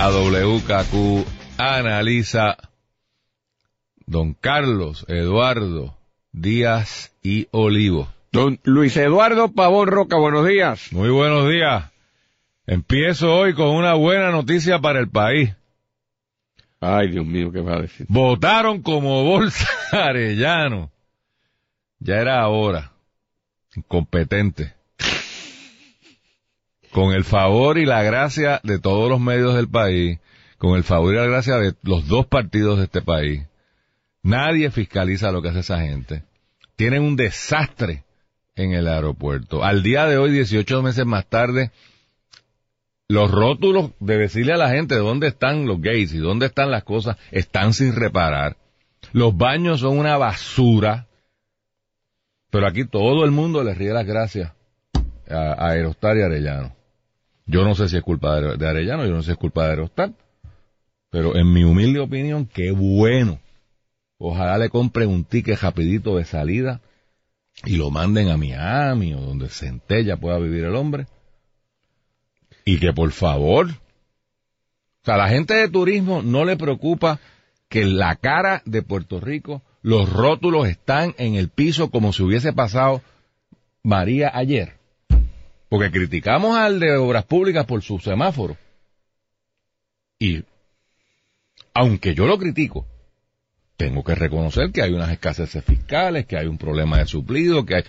a WKQ Analiza. Don Carlos Eduardo Díaz y Olivo. Don Luis Eduardo Pavón Roca, buenos días. Muy buenos días. Empiezo hoy con una buena noticia para el país. Ay, Dios mío, ¿qué va a decir? Votaron como bolsa Arellano. Ya era hora. Incompetente. Con el favor y la gracia de todos los medios del país, con el favor y la gracia de los dos partidos de este país, Nadie fiscaliza lo que hace esa gente. Tienen un desastre en el aeropuerto. Al día de hoy, 18 meses más tarde, los rótulos de decirle a la gente dónde están los gays y dónde están las cosas están sin reparar. Los baños son una basura. Pero aquí todo el mundo le ríe las gracias a, Aerostar y Arellano. Yo no sé si es culpa de, Arellano, yo no sé si es culpa de Aerostar. Pero en mi humilde opinión, qué bueno Ojalá le compren un ticket rapidito de salida y lo manden a Miami o donde Centella pueda vivir el hombre. Y que por favor, o sea, a la gente de turismo no le preocupa que la cara de Puerto Rico, los rótulos están en el piso como si hubiese pasado María ayer. Porque criticamos al de Obras Públicas por su semáforo. Y, aunque yo lo critico, tengo que reconocer que hay unas escaseces fiscales, que hay un problema de suplido, que hay...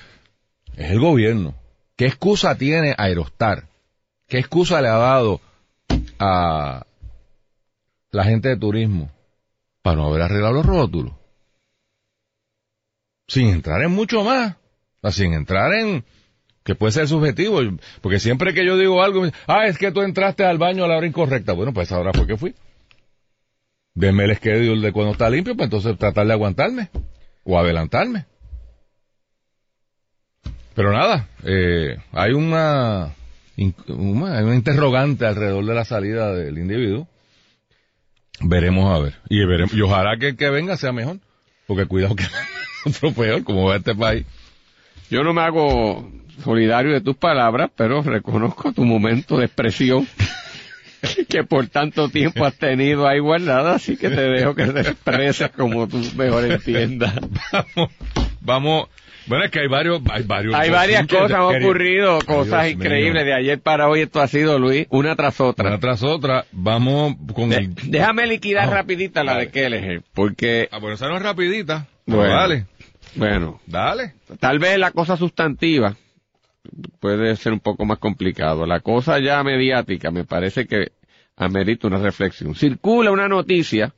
Es el gobierno. ¿Qué excusa tiene Aerostar? ¿Qué excusa le ha dado a la gente de turismo para no haber arreglado los rótulos? Sin entrar en mucho más. sin entrar en que puede ser subjetivo, porque siempre que yo digo algo, ah, es que tú entraste al baño a la hora incorrecta. Bueno, pues ahora fue que fui. Deme el schedule de cuando está limpio, pues entonces tratar de aguantarme o adelantarme. Pero nada, eh, hay una, hay una interrogante alrededor de la salida del individuo. Veremos a ver. Y, veremos, y ojalá que el que venga sea mejor. Porque cuidado que otro peor, como va este país. Yo no me hago solidario de tus palabras, pero reconozco tu momento de expresión que por tanto tiempo has tenido ahí guardada, así que te dejo que te expreses como tú mejor entiendas. Vamos, vamos. Bueno, es que hay varios, hay varios. Hay varias cosas, han ocurrido, cosas increíbles. De ayer para hoy esto ha sido, Luis, una tras otra. Una tras otra. Vamos con el... Déjame liquidar rapidita la de Kelleher, porque... Ah, bueno, esa no es rapidita. Bueno, dale. Bueno. Dale. Tal vez la cosa sustantiva puede ser un poco más complicado. La cosa ya mediática me parece que amerita una reflexión. Circula una noticia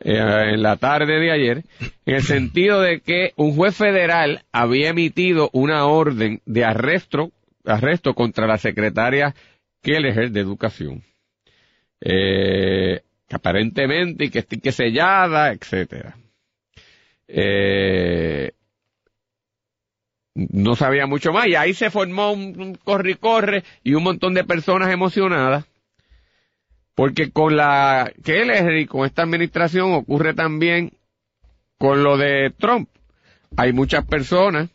eh, en la tarde de ayer en el sentido de que un juez federal había emitido una orden de arresto, arresto contra la secretaria Kelleher de Educación. Eh, aparentemente y que esté sellada, etcétera. Eh, no sabía mucho más y ahí se formó un, corre y corre y un montón de personas emocionadas porque con la que y con esta administración ocurre también con lo de Trump. Hay muchas personas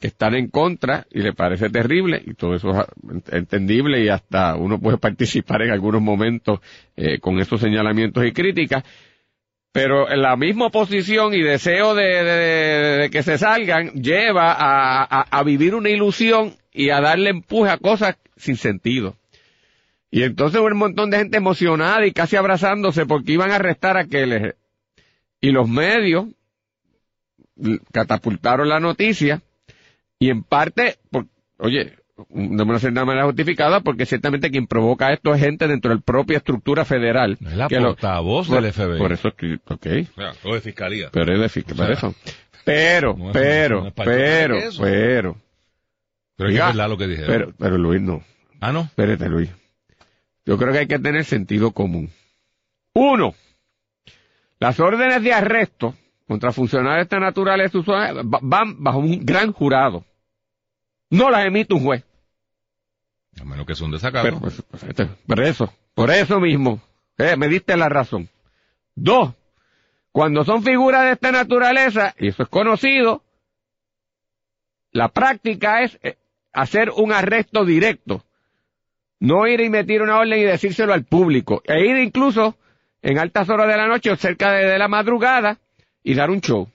que están en contra y le parece terrible y todo eso es entendible y hasta uno puede participar en algunos momentos eh, con esos señalamientos y críticas pero la misma oposición y deseo de, que se salgan lleva a, vivir una ilusión y a darle empuje a cosas sin sentido. Y entonces un montón de gente emocionada y casi abrazándose porque iban a arrestar a aquel. Y los medios catapultaron la noticia y en parte, oye, no me nada manera justificada porque ciertamente quien provoca esto es gente dentro de la propia estructura federal. es la portavoz del FBI. Por eso estoy, ok. o de fiscalía. Pero es de fiscalía, eso. Pero, pero, pero, pero. Pero es verdad lo que dijeron. Pero, pero Luis no. Ah, no. Espérate, Luis. yo creo que hay que tener sentido común. Uno, las órdenes de arresto contra funcionarios de esta naturaleza van bajo un gran jurado. No las emite un juez. A menos que son desacados. Pues, pues, este, por eso, por eso mismo, eh, me diste la razón. Dos, cuando son figuras de esta naturaleza, y eso es conocido, la práctica es eh, hacer un arresto directo. No ir y meter una orden y decírselo al público. E ir incluso en altas horas de la noche o cerca de la madrugada y dar un show.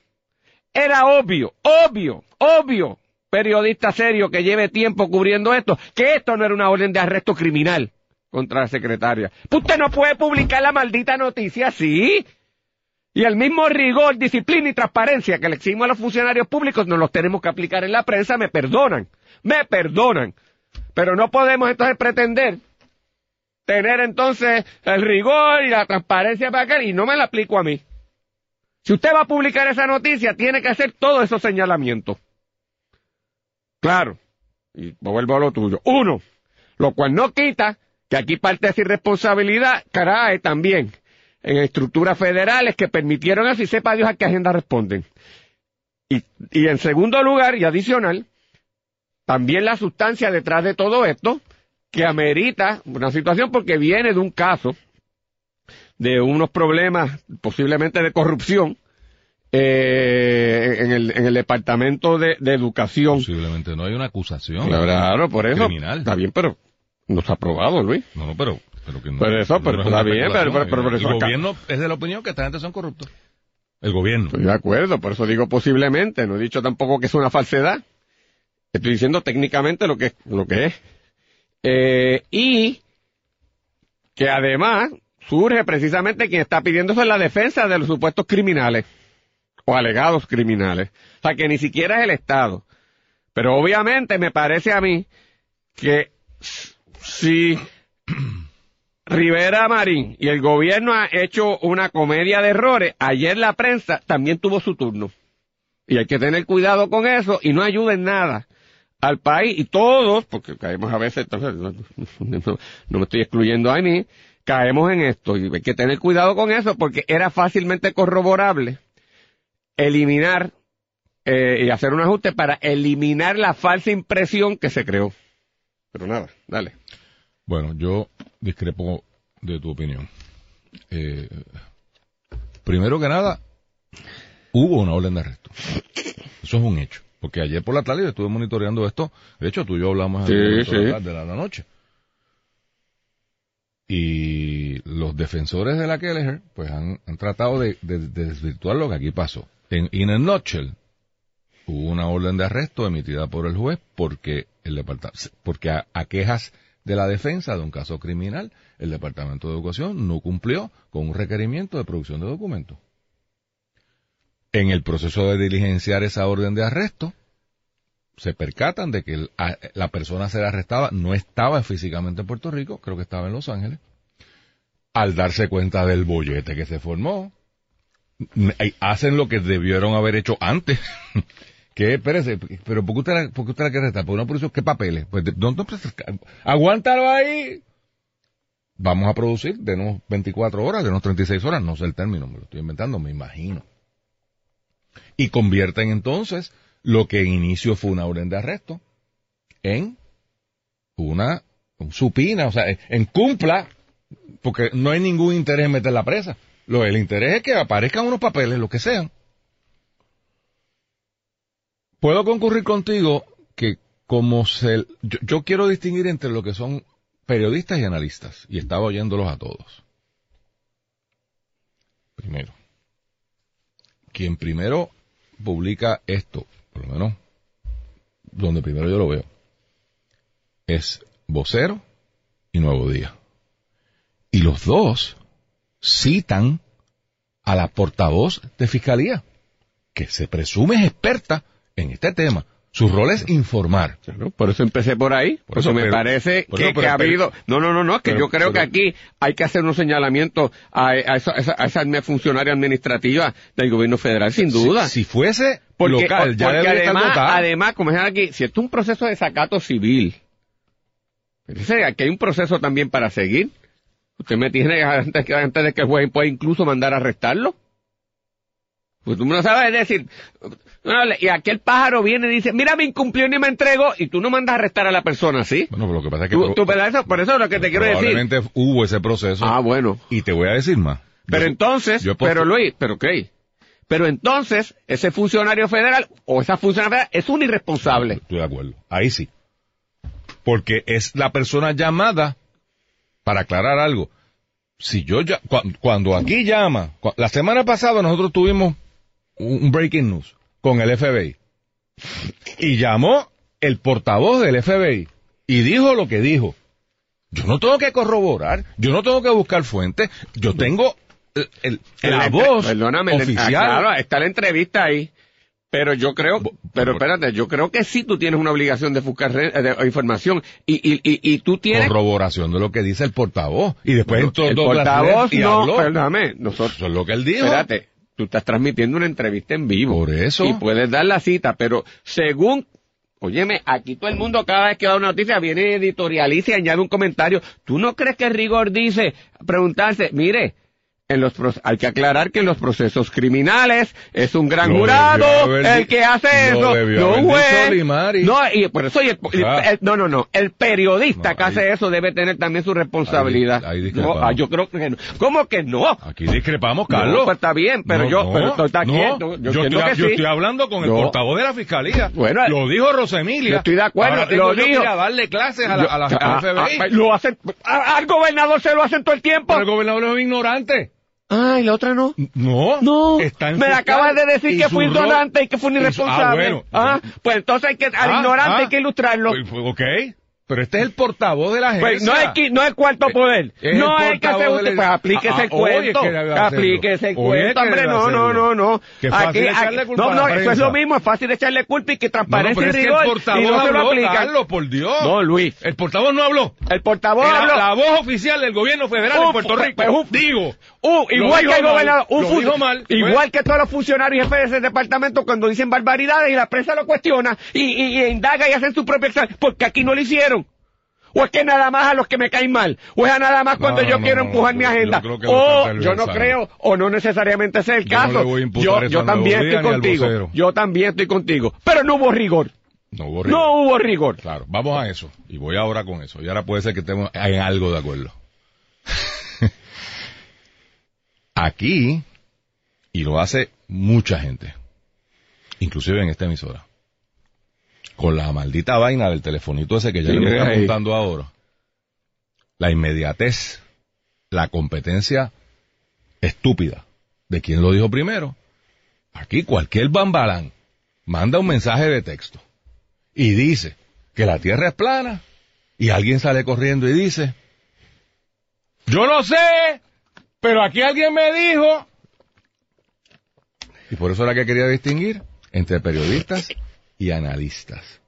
Era obvio, obvio, obvio, periodista serio que lleve tiempo cubriendo esto, que esto no era una orden de arresto criminal contra la secretaria. Pues usted no puede publicar la maldita noticia así. Y el mismo rigor, disciplina y transparencia que le exigimos a los funcionarios públicos nos los tenemos que aplicar en la prensa, me perdonan, me perdonan. Pero no podemos entonces pretender tener entonces el rigor y la transparencia para acá y no me la aplico a mí. Si usted va a publicar esa noticia, tiene que hacer todos esos señalamientos. Claro. Y vuelvo a lo tuyo. Uno, lo cual no quita que aquí parte de esa irresponsabilidad caray también en estructuras federales que permitieron así, sepa Dios a qué agenda responden. Y, y en segundo lugar, y adicional, también la sustancia detrás de todo esto, que amerita una situación porque viene de un caso de unos problemas posiblemente de corrupción eh, en, el, en el departamento de, educación. Posiblemente no hay una acusación. Claro, por eso. Criminal. Está bien, pero no está aprobado, Luis. No, no, pero. Pero, que no, pero eso, pero, está bien, pero, pero, El gobierno es de la opinión que esta gente son corruptos. El gobierno. Estoy de acuerdo, por eso digo posiblemente. No he dicho tampoco que es una falsedad. Estoy diciendo técnicamente lo que, lo que es. Eh, y que además surge precisamente quien está pidiendo eso en la defensa de los supuestos criminales o alegados criminales. O sea, que ni siquiera es el Estado. Pero obviamente me parece a mí que si Rivera Marín y el gobierno ha hecho una comedia de errores, ayer la prensa también tuvo su turno. Y hay que tener cuidado con eso y no ayuda en nada al país y todos, porque caemos a veces, no me estoy excluyendo a mí, caemos en esto y hay que tener cuidado con eso porque era fácilmente corroborable eliminar eh, y hacer un ajuste para eliminar la falsa impresión que se creó. Pero nada, dale. Bueno, yo discrepo de tu opinión. Eh, primero que nada, hubo una orden de arresto. Eso es un hecho. Porque ayer por la tarde estuve monitoreando esto. De hecho, tú y yo hablamos de la noche. Y los defensores de la Kelleher, pues han, tratado de, desvirtuar lo que aquí pasó. En In a hubo una orden de arresto emitida por el juez porque el porque a, quejas de la defensa de un caso criminal, el Departamento de Educación no cumplió con un requerimiento de producción de documentos. En el proceso de diligenciar esa orden de arresto, se percatan de que la persona a ser arrestada no estaba físicamente en Puerto Rico, creo que estaba en Los Ángeles. Al darse cuenta del bollete que se formó, hacen lo que debieron haber hecho antes. que, espérese, pero ¿por qué usted la, por qué usted la quiere arrestar? ¿Por una ¿Qué papeles? Pues, ¿dónde, aguántalo ahí. Vamos a producir, de unos 24 horas, de unos 36 horas, no sé el término, me lo estoy inventando, me imagino. Y convierten entonces lo que en inicio fue una orden de arresto en una supina, o sea, en cumpla, porque no hay ningún interés en meter la presa. Lo, el interés es que aparezcan unos papeles, lo que sean. Puedo concurrir contigo que como se... Yo, yo quiero distinguir entre lo que son periodistas y analistas, y estaba oyéndolos a todos. Primero, quien primero publica esto por lo menos donde primero yo lo veo, es vocero y nuevo día. Y los dos citan a la portavoz de fiscalía, que se presume es experta en este tema. Su rol es informar. por eso empecé por ahí. Por, eso, me parece que, ha habido... No, no, no, no, que yo creo que aquí hay que hacer un señalamiento a, esa, a esa, funcionaria administrativa del gobierno federal, sin duda. Si, fuese local, ya porque además, además, como es aquí, si esto es un proceso de sacato civil, Dice, aquí hay un proceso también para seguir. Usted me tiene antes, que- antes de que el juez pueda incluso mandar a arrestarlo. Pues tú no sabes decir, y aquel pájaro viene y dice, mira, me incumplió y ni me entregó, y tú no mandas a arrestar a la persona, ¿sí? Bueno, pero lo que pasa es que Tú, pro- tú, ¿verdad? Eso- por eso es lo que te quiero decir. probablemente hubo ese proceso. Ah, bueno. Y te voy a decir más. Pero Yo- entonces, yo pero Luis, pero ¿qué? Pero entonces, ese funcionario federal o esa funcionaria federal es un irresponsable. Estoy de acuerdo. Ahí sí. Porque es la persona llamada para aclarar algo. Si yo ya, cua- cuando aquí llama, la semana pasada nosotros tuvimos un breaking news con el FBI. Y llamó el portavoz del FBI y dijo lo que dijo. Yo no tengo que corroborar, yo no tengo que buscar fuentes, yo tengo el- el- la voz perdóname, oficial. ah, claro, está la entrevista ahí. Pero yo creo, pero espérate, yo creo que sí tú tienes una obligación de buscar re- de- información y, y, y, y tú tienes... corroboración de lo que dice el portavoz. Y después entró el portavoz y no, habló. perdóname, nosotros, Eso es lo que él dijo. espérate, tú estás transmitiendo una entrevista en vivo. Por eso. Y puedes dar la cita, pero según, óyeme, aquí todo el mundo cada vez que da una noticia viene editorializa y añade un comentario. ¿Tú no crees que rigor dice, preguntarse, mire, en los hay que aclarar que en los procesos criminales es un gran Lo jurado el que hace lo eso, no un juez. No, y por eso, y el- sea, el- no, no, no, el periodista No, que hace ahí- eso debe tener también su responsabilidad. ahí no, discrepamos. ah, yo creo que no. ¿Cómo que no? Aquí discrepamos, Carlos. No, pues está bien, pero No, yo, no, pero no. quieto. Yo, Yo, estoy, que yo sí. estoy hablando con el No. portavoz de la fiscalía. Bueno, lo dijo Rosemilia. yo estoy de acuerdo, lo dijo. a darle clases a la, a la, a la Ah, FBI. ah, lo hacen, a- al gobernador se lo hacen todo el tiempo. Pero el gobernador es un ignorante. Ah, y la otra no. No. No, Está me acabas de decir que rol- ignorante y que fui un su- irresponsable. Ah, bueno. Ah, pues entonces hay que, al Ah, ignorante ah. hay que ilustrarlo. Pues, ok. Pero este es el portavoz de la agencia. Pues no es, no es cuarto poder. Es no el hay que portavoz usted, pues aplíquese Ah, el ah, cuento. Aplíquese el cuento, hombre, no, no, no, no. Echarle culpa no, no, eso es lo mismo, es fácil echarle culpa y que transparencia y es que el rigor. portavoz y no se lo habló. Carlos, por Dios. No, Luis. El portavoz no habló. El portavoz habló. la voz oficial del gobierno federal de Puerto pues, Rico. pues, Digo. Uh, igual que el gobernador, igual pues. que todos los funcionarios jefes de ese departamento cuando dicen barbaridades y la prensa lo cuestiona y, y- y indaga y hacen su propio examen, porque aquí no lo hicieron. O es que nada más a los que me caen mal, o es a nada más cuando No, yo no, quiero no, empujar yo- mi yo agenda. lo o yo no creo, o no necesariamente ese es el Yo caso. yo yo también estoy contigo. Yo también estoy contigo. Pero no hubo rigor. No hubo No hubo rigor. Claro, vamos a eso. Y voy ahora con eso. Y ahora puede ser que estemos en algo de acuerdo. Aquí, y lo hace mucha gente, inclusive en esta emisora, con la maldita vaina del telefonito ese que ya Sí, le está ahí. montando ahora, la inmediatez, la competencia estúpida de quien lo dijo primero. Aquí cualquier bambalán manda un mensaje de texto y dice que la Tierra es plana y alguien sale corriendo y dice, yo no sé, pero aquí alguien me dijo. Y por eso era que quería distinguir entre periodistas y analistas.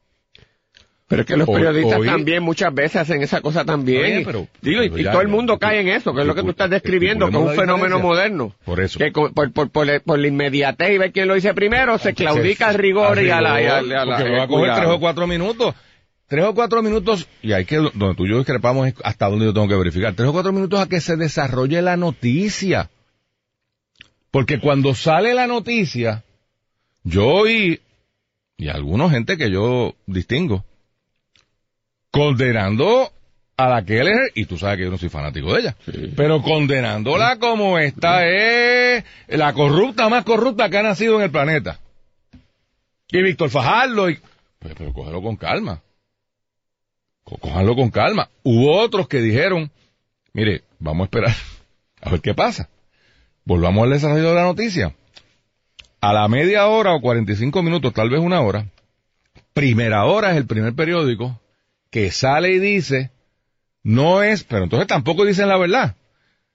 Pero es que los periodistas también muchas veces hacen esa cosa también. Pero- Digo, y, pero y ya- todo el mundo cae en eso, que es lo que tú estás describiendo, que es un fenómeno moderno. Por eso. Que por, por, por, por la inmediatez y ver quién lo dice primero, se claudica al rigor y a la... y a la- y a la- porque me va a eh, coger tres o cuatro minutos. Tres o cuatro minutos, y hay que, donde tú y yo discrepamos es hasta donde yo tengo que verificar. Tres o cuatro minutos a que se desarrolle la noticia. Porque cuando sale la noticia, yo oí, y algunos gente que yo distingo, condenando a la Keller, y tú sabes que yo no soy fanático de ella, pero condenándola como esta es la corrupta más corrupta que ha nacido en el planeta. Y Víctor Fajardo, y, pero, pero cógelo con calma. Cójanlo con calma. Hubo otros que dijeron, mire, vamos a esperar a ver qué pasa. Volvamos al desarrollo de la noticia. A la media hora o 45 minutos, tal vez una hora, primera hora es el primer periódico que sale y dice, no es, pero entonces tampoco dicen la verdad.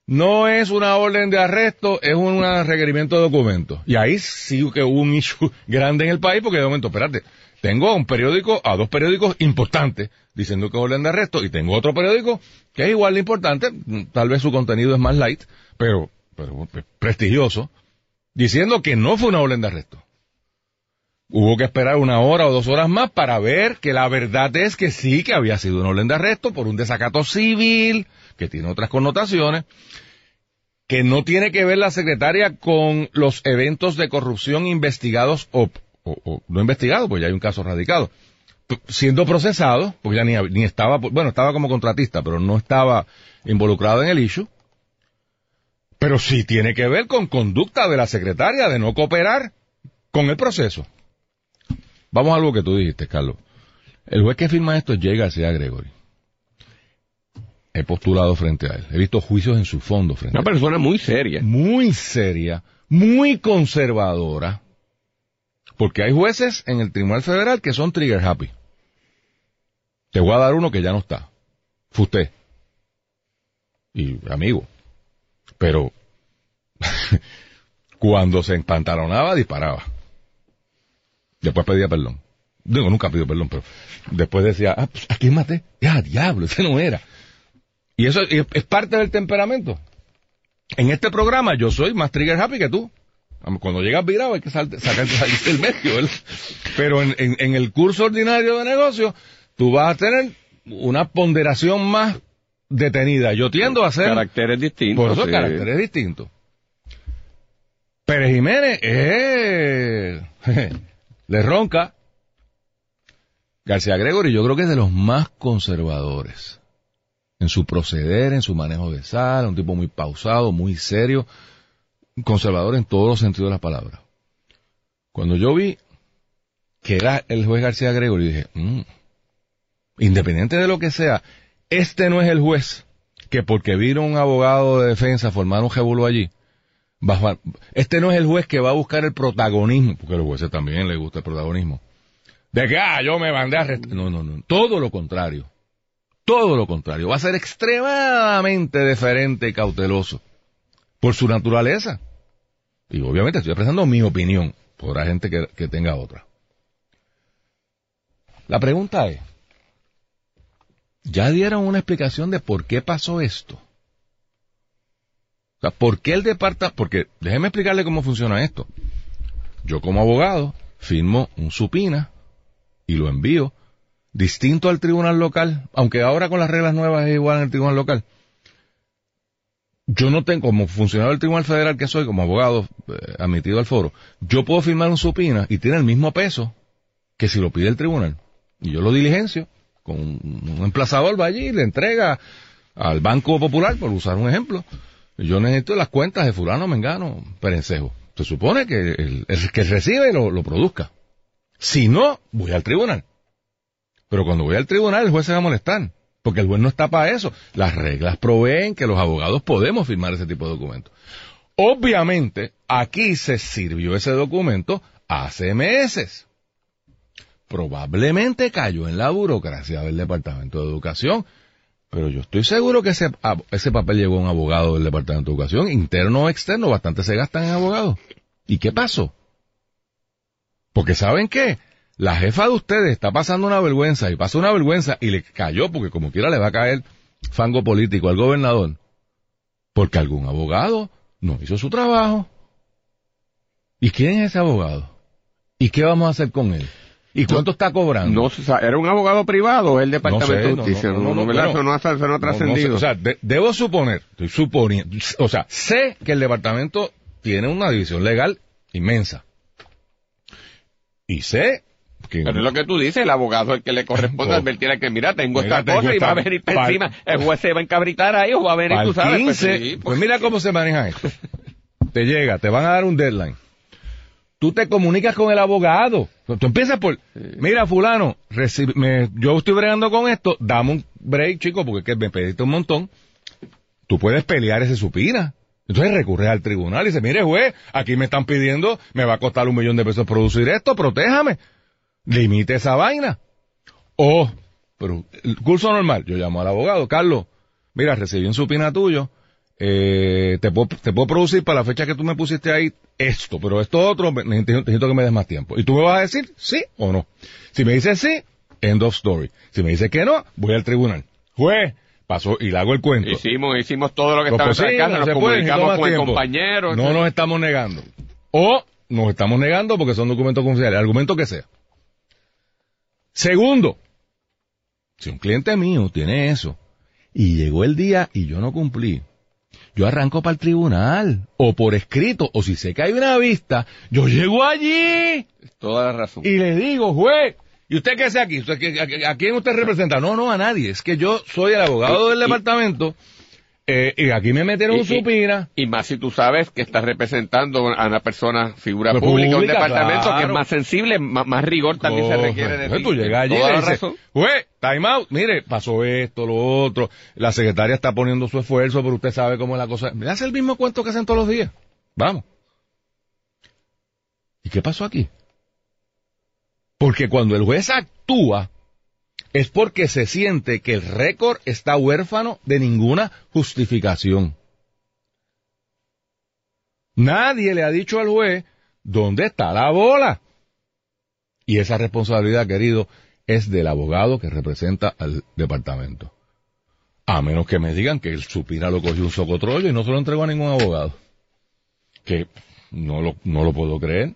No es una orden de arresto, es un requerimiento de documentos. Y ahí sí que hubo un issue grande en el país porque de momento, espérate, tengo a un periódico, a dos periódicos importantes diciendo que es orden de arresto y tengo otro periódico que es igual de importante, tal vez su contenido es más light, pero, pre- prestigioso, diciendo que no fue una orden de arresto. Hubo que esperar una hora o dos horas más para ver que la verdad es que sí, que había sido un orden de arresto por un desacato civil, que tiene otras connotaciones, que no tiene que ver la secretaria con los eventos de corrupción investigados o, no investigados, pues ya hay un caso radicado, siendo procesado, porque ya ni, ni estaba, bueno, estaba como contratista, pero no estaba involucrado en el issue, pero sí tiene que ver con conducta de la secretaria de no cooperar con el proceso. Vamos a algo que tú dijiste, Carlos. El juez que firma esto es J. García Gregory. He postulado frente a él. He visto juicios en su fondo frente a Una él. persona muy seria. Muy seria, muy conservadora. Porque hay jueces en el Tribunal Federal que son trigger happy. Te voy a dar uno que ya no está. Fue usted. Y amigo. Pero cuando se empantalonaba, disparaba. Después pedía perdón. Digo, nunca pidió perdón, pero después decía, ah, pues, ¿a quién maté? Ya, diablo, ese no era. Y eso es, parte del temperamento. En este programa yo soy más trigger happy que tú. Cuando llegas virado hay que salir del medio. Pero en, en- en el curso ordinario de negocio, tú vas a tener una ponderación más detenida. Yo tiendo a ser... Caracteres distintos. Por eso sí. caracteres distintos. Pérez Jiménez, eh, le ronca. García Gregory yo creo que es de los más conservadores. En su proceder, en su manejo de sal, un tipo muy pausado, muy serio, conservador en todos los sentidos de la palabra. Cuando yo vi que era el juez García Gregory, dije, "Mm, independiente de lo que sea, este no es el juez que porque vino un abogado de defensa formar un jebulo allí, este no es el juez que va a buscar el protagonismo, porque a los jueces también les gusta el protagonismo, de que, ah, yo me mandé a arrestar. No, no, no, todo lo contrario. Todo lo contrario. Va a ser extremadamente deferente y cauteloso por su naturaleza. Y obviamente estoy expresando mi opinión. Podrá gente que, que tenga otra. La pregunta es, ¿ya dieron una explicación de por qué pasó esto? O sea, ¿por qué el departamento? Porque déjeme explicarle cómo funciona esto. Yo como abogado firmo un supina y lo envío distinto al tribunal local, aunque ahora con las reglas nuevas es igual en el tribunal local. Yo no tengo, como funcionario del Tribunal Federal que soy, como abogado eh, admitido al foro, yo puedo firmar un supina y tiene el mismo peso que si lo pide el tribunal. Y yo lo diligencio con un, emplazador, va allí y le entrega al Banco Popular, por usar un ejemplo. Yo necesito las cuentas de fulano, mengano, perencejo. Se supone que el, el que recibe lo, lo produzca. Si no, voy al tribunal. Pero cuando voy al tribunal, el juez se va a molestar. Porque el juez no está para eso. Las reglas proveen que los abogados podemos firmar ese tipo de documentos. Obviamente, aquí se sirvió ese documento hace meses. Probablemente cayó en la burocracia del Departamento de Educación. Pero yo estoy seguro que ese, ab- ese papel llegó a un abogado del Departamento de Educación, interno o externo, bastante se gastan en abogados. ¿Y qué pasó? Porque ¿saben qué? La jefa de ustedes está pasando una vergüenza y pasó una vergüenza y le cayó porque como quiera le va a caer fango político al gobernador. Porque algún abogado no hizo su trabajo. ¿Y quién es ese abogado? ¿Y qué vamos a hacer con él? ¿Y cuánto está cobrando? No, se sabe, ¿Era un abogado privado el departamento de no, justicia? no, no, no, ha, trascendido. o sea, de- debo suponer, estoy suponiendo, o sea, sé que el departamento tiene una división legal inmensa. Y sé que... Pero es lo que tú dices, el abogado es el que le corresponde Oh. advertir a que, mira, tengo Mira, esta tengo cosa y va a esta- venir por pal- encima. El juez se va a encabritar ahí o va a venir, Al tú sabes. pues 15, sí, pues, pues, mira cómo se maneja esto. Te llega, te van a dar un deadline. Tú te comunicas con el abogado. Tú empiezas por, mira fulano, recibe- me- yo estoy bregando con esto, dame un break, chico, porque me pediste un montón. Tú puedes pelear ese supina. Entonces recurres al tribunal y dices, mire juez, aquí me están pidiendo, me va a costar un millón de pesos producir esto, protéjame. Limite esa vaina. O, pero el curso normal, yo llamo al abogado, Carlos, mira, recibí un supina tuyo, eh, te, puedo, te puedo producir para la fecha que tú me pusiste ahí esto, pero esto otro, necesito, necesito que me des más tiempo. Y tú me vas a decir sí o no. Si me dices sí, end of story. Si me dices que no, voy al tribunal. Juez, pasó y le hago el cuento. hicimos, hicimos todo lo que estaba nos comunicamos con el compañero. No nos estamos negando. O nos estamos negando porque son documentos confidenciales, argumento que sea. Segundo, si un cliente mío tiene eso y llegó el día y yo no cumplí, yo arranco para el tribunal o por escrito o si sé que hay una vista, yo llego allí Toda la razón. y le digo, juez, ¿y usted qué hace aquí? ¿Usted qué- a, quién usted representa? No, no, a nadie. Es que yo soy el abogado del y- departamento eh, y aquí me metieron Y- supina. Y más si tú sabes que estás representando a una persona, figura Pues pública, un departamento que es más sensible, más, más rigor también se requiere de Entonces ti. tú llegas allí y dices, time out, mire, pasó esto, lo otro, la secretaria está poniendo su esfuerzo, pero usted sabe cómo es la cosa. Me hace el mismo cuento que hacen todos los días. Vamos. ¿Y qué pasó aquí? Porque cuando el juez actúa, es porque se siente que el récord está huérfano de ninguna justificación. Nadie le ha dicho al juez dónde está la bola. Y esa responsabilidad, querido, es del abogado que representa al departamento. A menos que me digan que el supina lo cogió un socotrollo y no se lo entregó a ningún abogado. Que no lo, no lo puedo creer.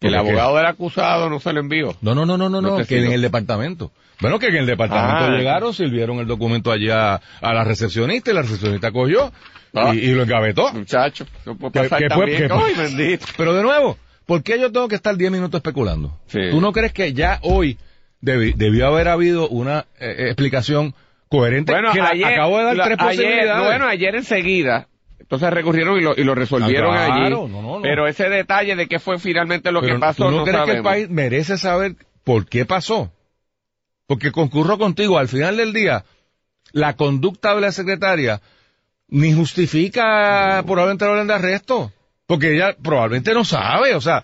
Que el abogado del acusado no se lo envió. no, no, no, no, no, No que en el departamento. Bueno, que en el departamento Ah. llegaron, sirvieron el documento allá a la recepcionista y la recepcionista cogió Ah. y, y lo engavetó. Muchacho, no puede pasar que fue- también. que- Ay, bendito. Pero de nuevo, ¿por qué yo tengo que estar 10 minutos especulando? Sí. ¿Tú no crees que ya hoy debi- debió haber habido una eh, explicación coherente Bueno, que la- ayer, acabo de dar la- tres ayer, posibilidades? Bueno, ayer enseguida, entonces recurrieron y lo, y lo resolvieron Ah, claro, allí. no, no, no. Pero ese detalle de qué fue finalmente lo Pero que pasó, ¿tú no, crees que el sabemos. país merece saber por qué pasó? Porque concurro contigo, al final del día, la conducta de la secretaria ni justifica probablemente la orden de arresto. Porque ella probablemente no sabe, o sea,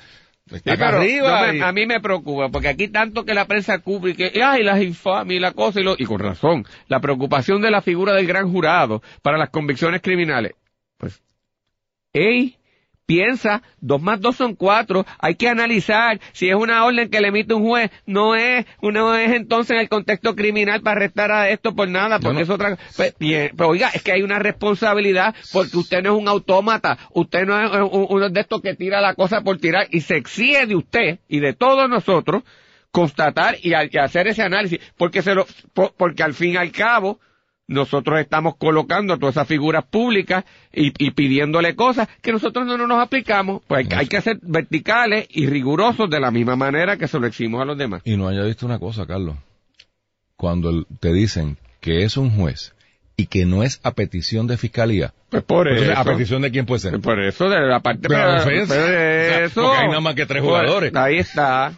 está Sí, pero me- y- A mí me preocupa, porque aquí tanto que la prensa cubre y que, ay, las infamias y la cosa, y, lo- y con razón, la preocupación de la figura del gran jurado para las convicciones criminales. Pues, ey, piensa, dos más dos son cuatro, hay que analizar si es una orden que le emite un juez, no es, no es entonces en el contexto criminal para arrestar a esto por nada, porque no. es otra, pues, bien, pero oiga, es que hay una responsabilidad porque usted no es un autómata, usted no es un- uno de estos que tira la cosa por tirar y se exige de usted y de todos nosotros constatar y, hacer ese análisis, porque se lo, po- porque al fin y al cabo, nosotros estamos colocando a todas esas figuras públicas y, y pidiéndole cosas que nosotros no, no nos aplicamos, pues hay, que- hay que ser verticales y rigurosos de la misma manera que se lo exigimos a los demás. Y no haya visto una cosa, Carlos. Cuando te dicen que es un juez y que no es a petición de fiscalía, Pues por entonces, eso. ¿a petición de quién puede ser? Por eso, de la parte De la pero- defensa. de O sea, eso. porque hay nada más que tres Pues, jugadores. Ahí está.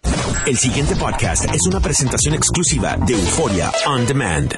El siguiente podcast es una presentación exclusiva de Euforia On Demand.